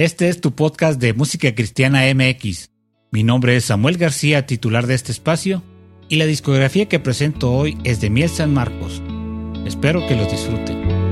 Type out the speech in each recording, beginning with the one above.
Este es tu podcast de Música Cristiana MX. Mi nombre es Samuel García, titular de este espacio, y la discografía que presento hoy es de Miel San Marcos. Espero que los disfruten.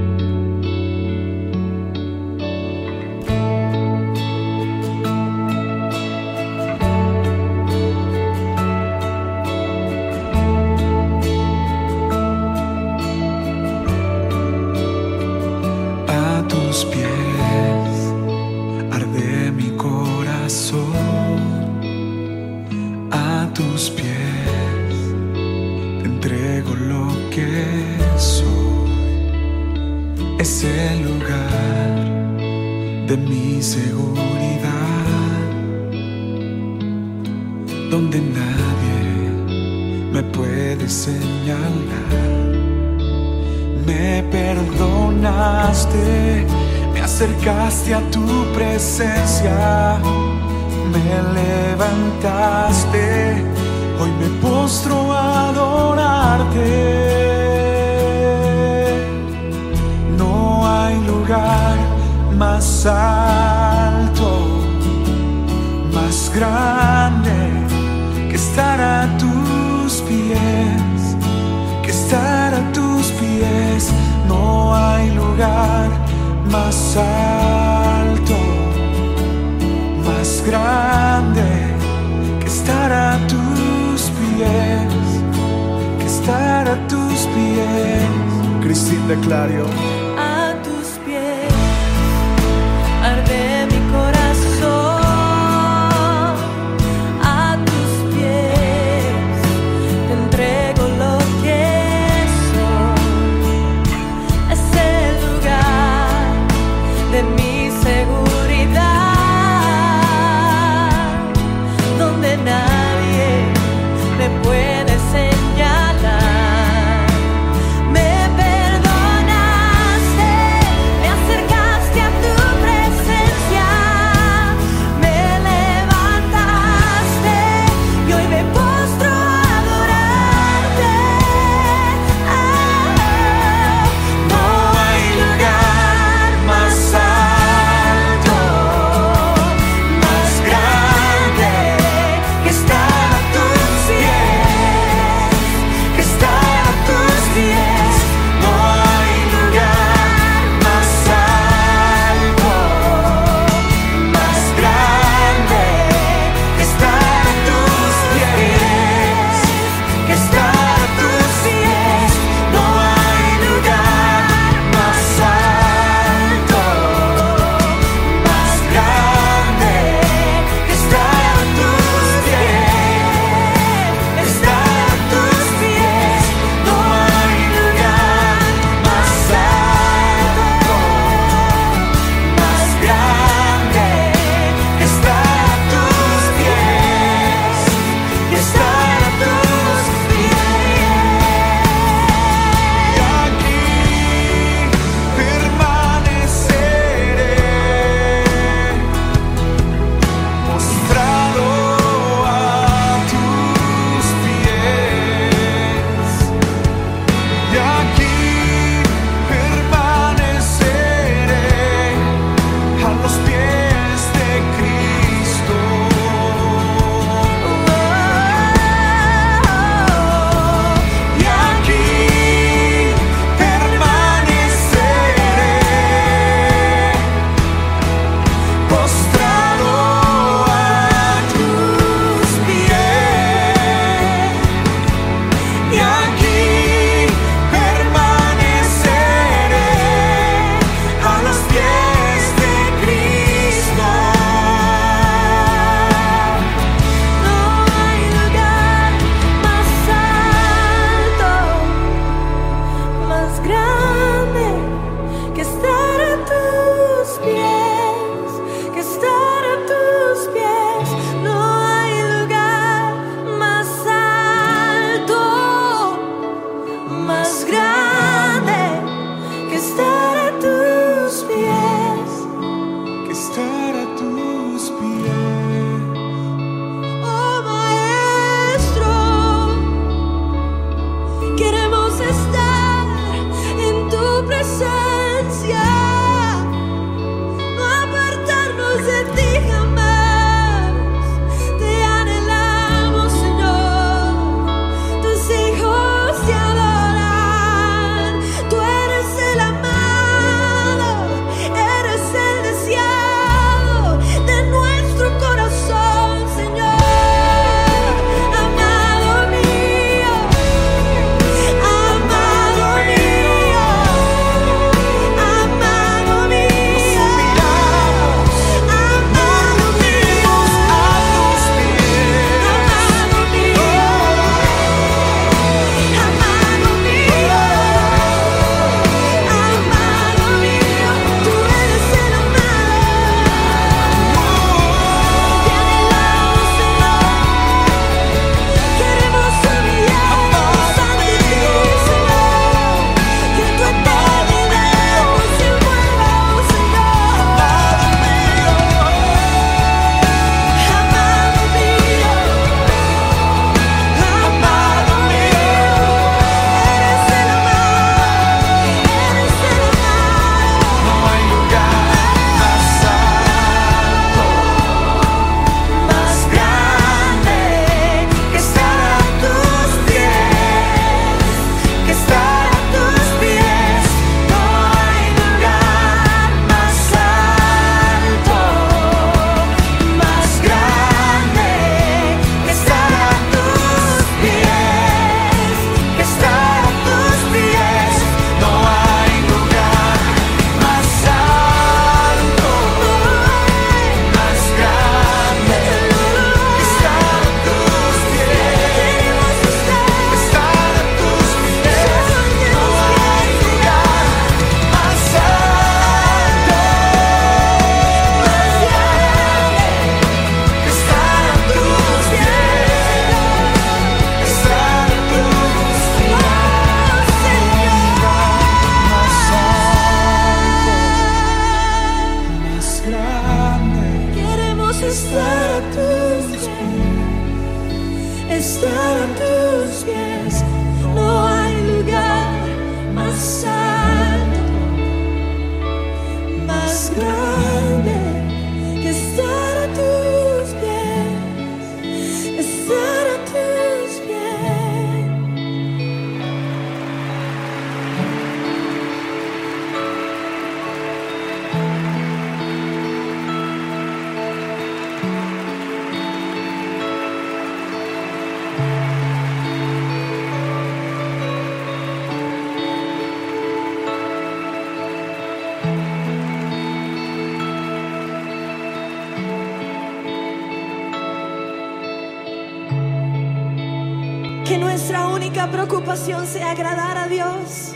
Preocupación sea agradar a Dios,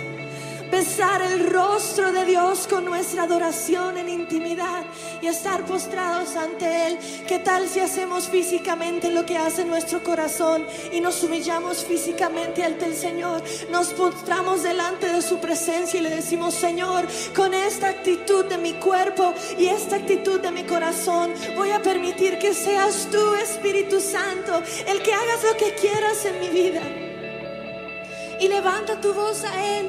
besar el rostro de Dios con nuestra adoración en intimidad y estar postrados ante Él. ¿Qué tal si hacemos físicamente lo que hace nuestro corazón y nos humillamos físicamente ante el Señor? Nos postramos delante de su presencia y le decimos, Señor, con esta actitud de mi cuerpo y esta actitud de mi corazón, voy a permitir que seas tú, Espíritu Santo, el que hagas lo que quieras en mi vida. Y levanta tu voz a Él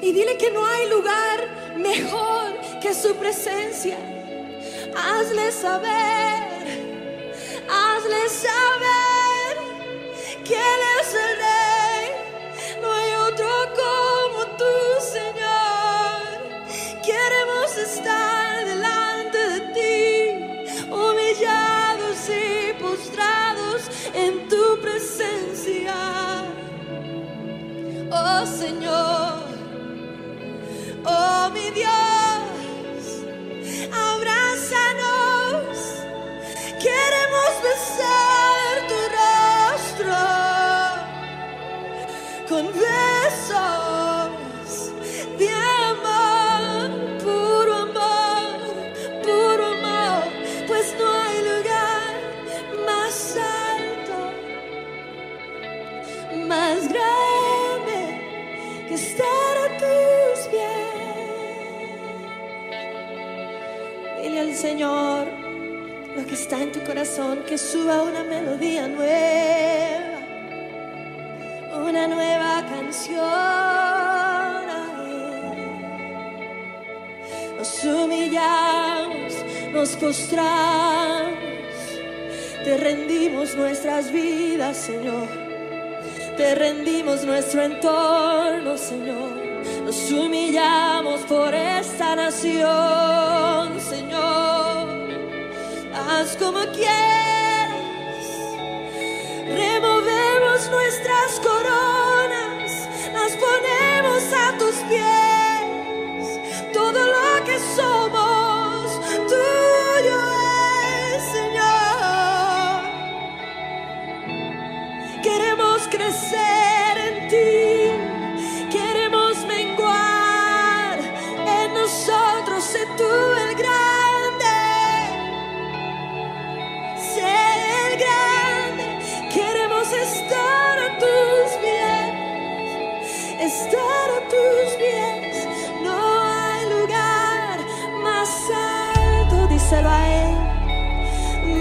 y dile que no hay lugar mejor que su presencia. Hazle saber, hazle saber que Él es el Rey. No hay otro como tú, Señor. Queremos estar delante de ti, humillados y postrados en tu presencia. Oh Señor. Oh mi Dios, abrázanos. Queremos besar tu rostro con besos de amor, puro amor, puro amor, pues no hay lugar más alto, más grande Señor lo que está en tu corazón, que suba una melodía nueva, una nueva canción. Nos humillamos, nos postramos, te rendimos nuestras vidas, Señor. Te rendimos nuestro entorno, Señor. Nos humillamos por esta nación, Señor. Haz como quieras. Removemos nuestras coronas, las ponemos a tus pies.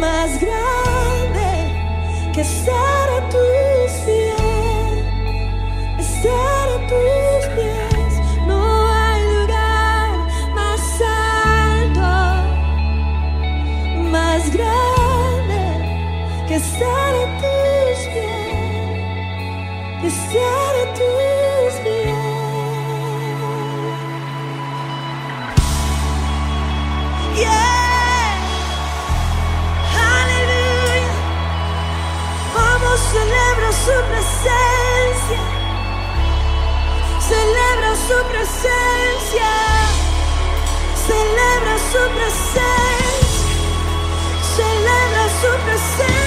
Más grande que estar su presencia. Celebra su presencia. Celebra su presencia. Celebra su presencia.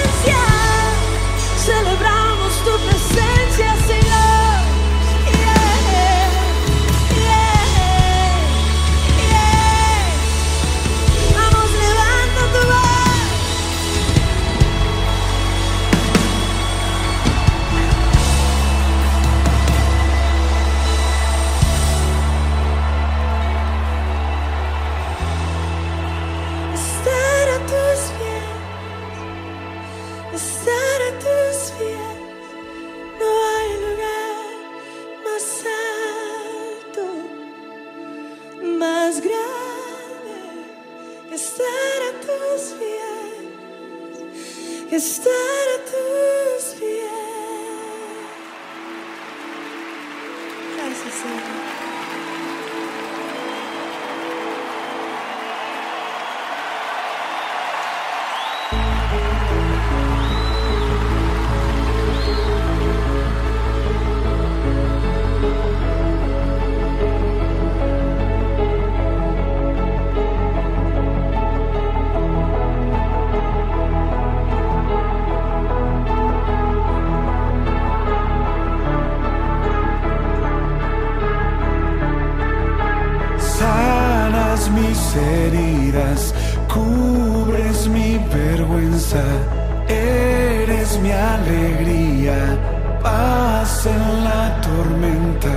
tormenta.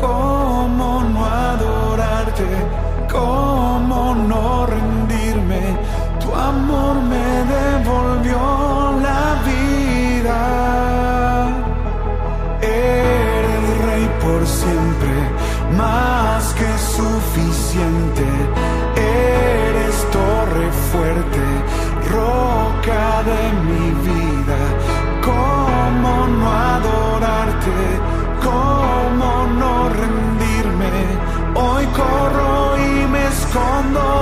¿Cómo no adorarte? ¿Cómo no rendirme? Tu amor me devolvió la vida. Eres rey por siempre, más que suficiente cuando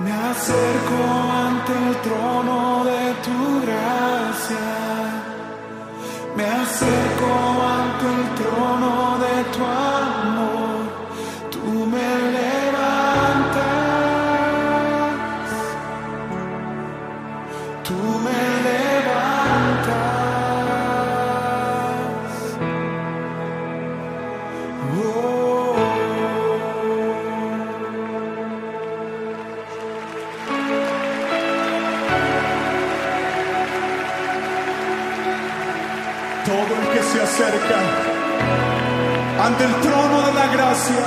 Me acerco ante el trono de tu gracia. Me acerco ante el trono de tu amor. del trono de la gracia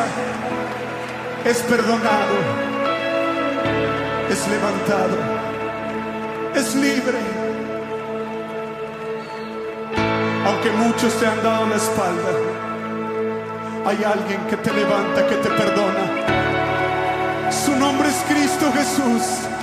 es perdonado, es levantado, es libre. Aunque muchos te han dado la espalda, hay alguien que te levanta, que te perdona. Su nombre es Cristo Jesús.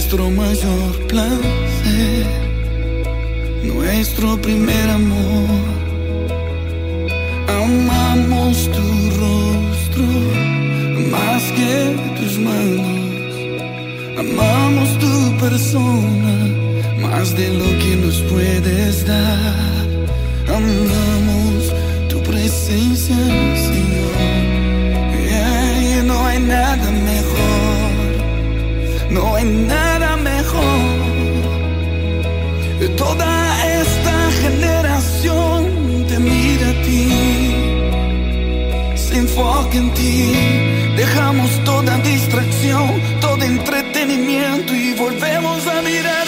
nuestro mayor placer, nuestro primer amor. Amamos tu rostro más que tus manos, amamos tu persona más de lo que nos puedes dar. Amamos tu presencia, Señor, E y no hay nada mejor. No hay nada en ti. Dejamos toda distracción, todo entretenimiento y volvemos a mirar.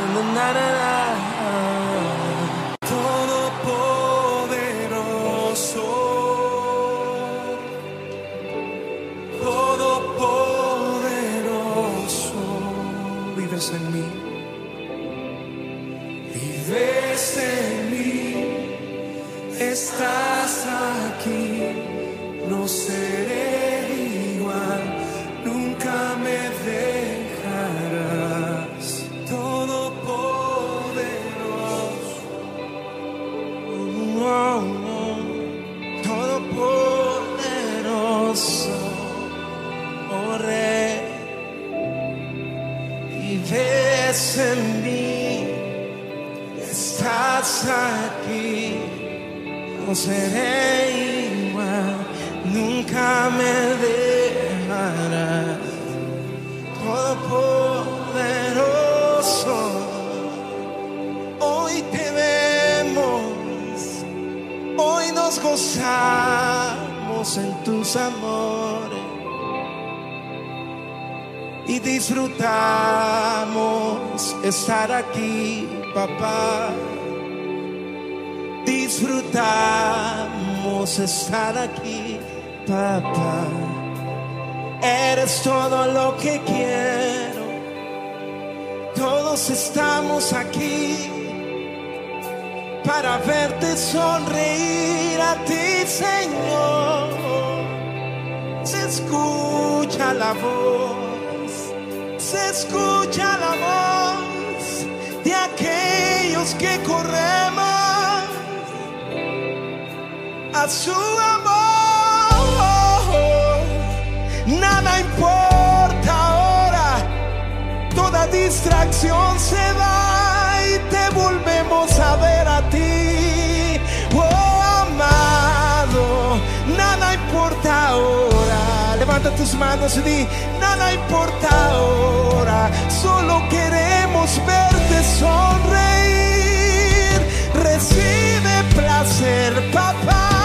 And the na na na no seré igual, nunca me dejarás, Todopoderoso, hoy te vemos. Hoy nos gozamos en tus amores y disfrutamos estar aquí, papá. Disfrutamos estar aquí, papá. Eres todo lo que quiero. Todos estamos aquí para verte sonreír a ti, Señor. Se escucha la voz, se escucha la voz de aquellos que corremos a su amor. Nada importa ahora toda distracción se va y te volvemos a ver a ti. Oh, amado, nada importa ahora. Levanta tus manos y di, nada importa ahora. Solo queremos verte sonreír. Recibe placer, papá.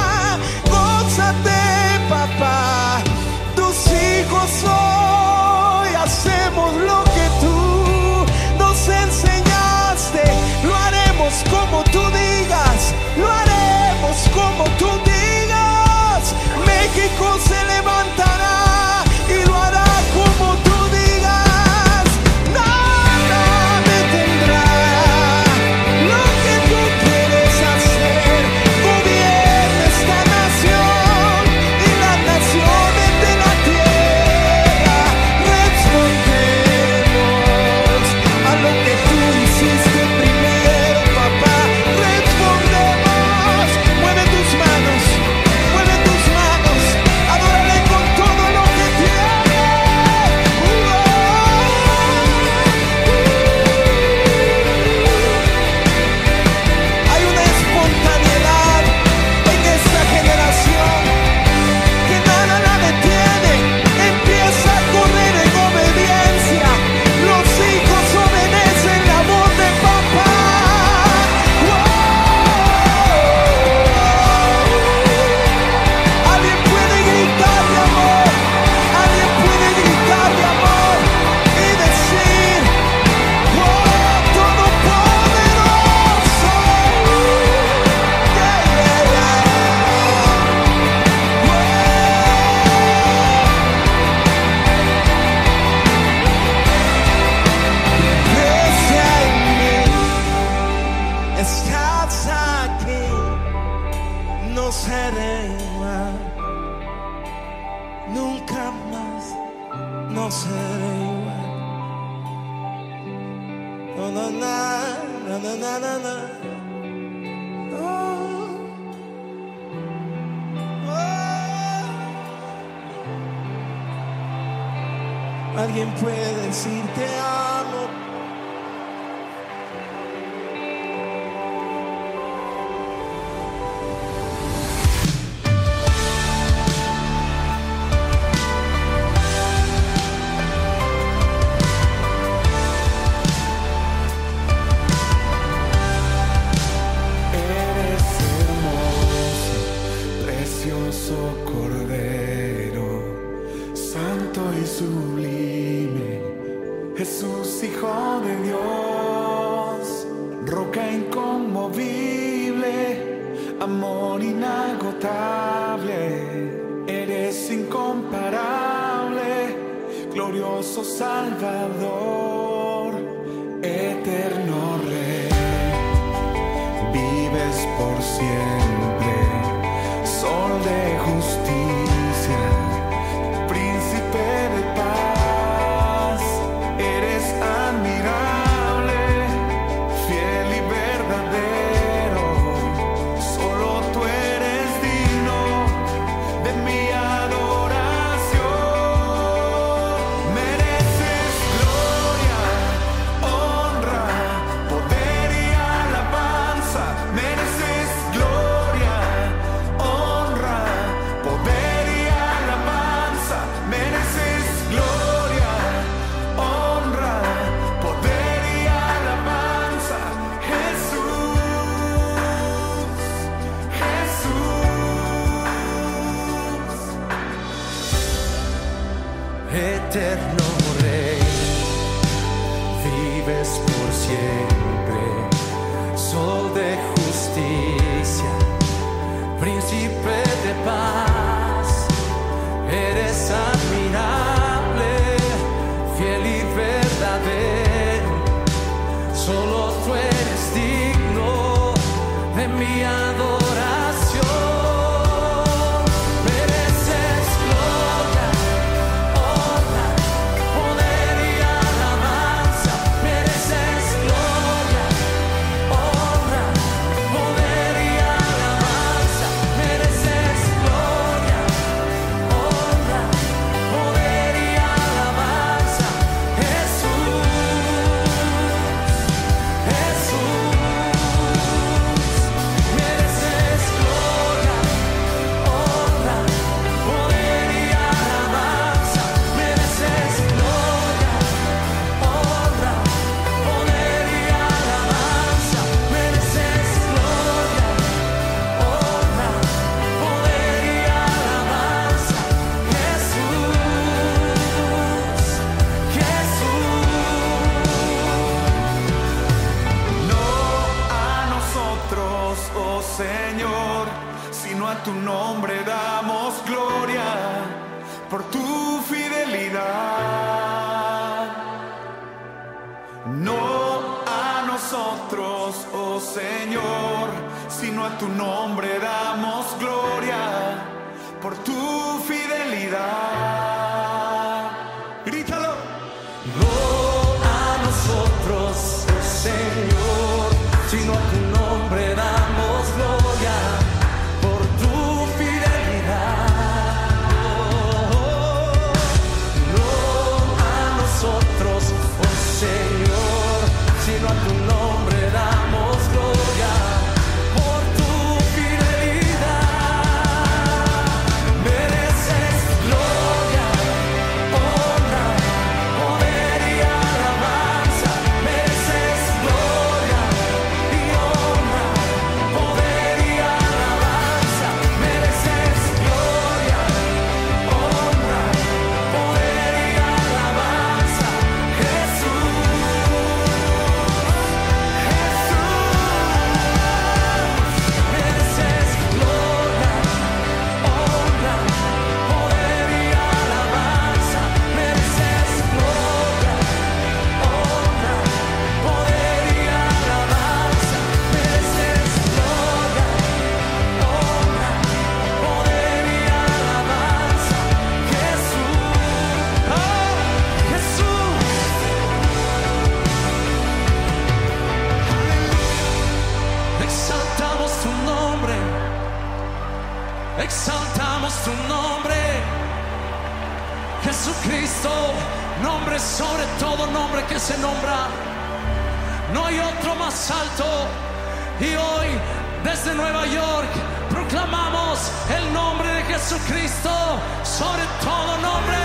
tu nombre. desde Nueva York, proclamamos el nombre de Jesucristo sobre todo nombre.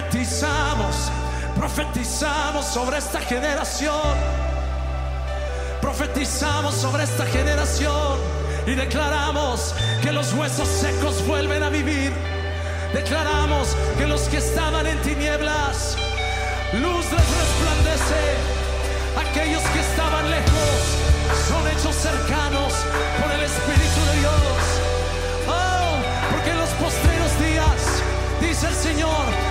Profetizamos, profetizamos sobre esta generación. Profetizamos sobre esta generación y declaramos que los huesos secos vuelven a vivir. Declaramos que los que estaban en tinieblas, luz les resplandece. Aquellos que estaban lejos son hechos cercanos por el Espíritu de Dios. Oh, porque en los postreros días, dice el Señor,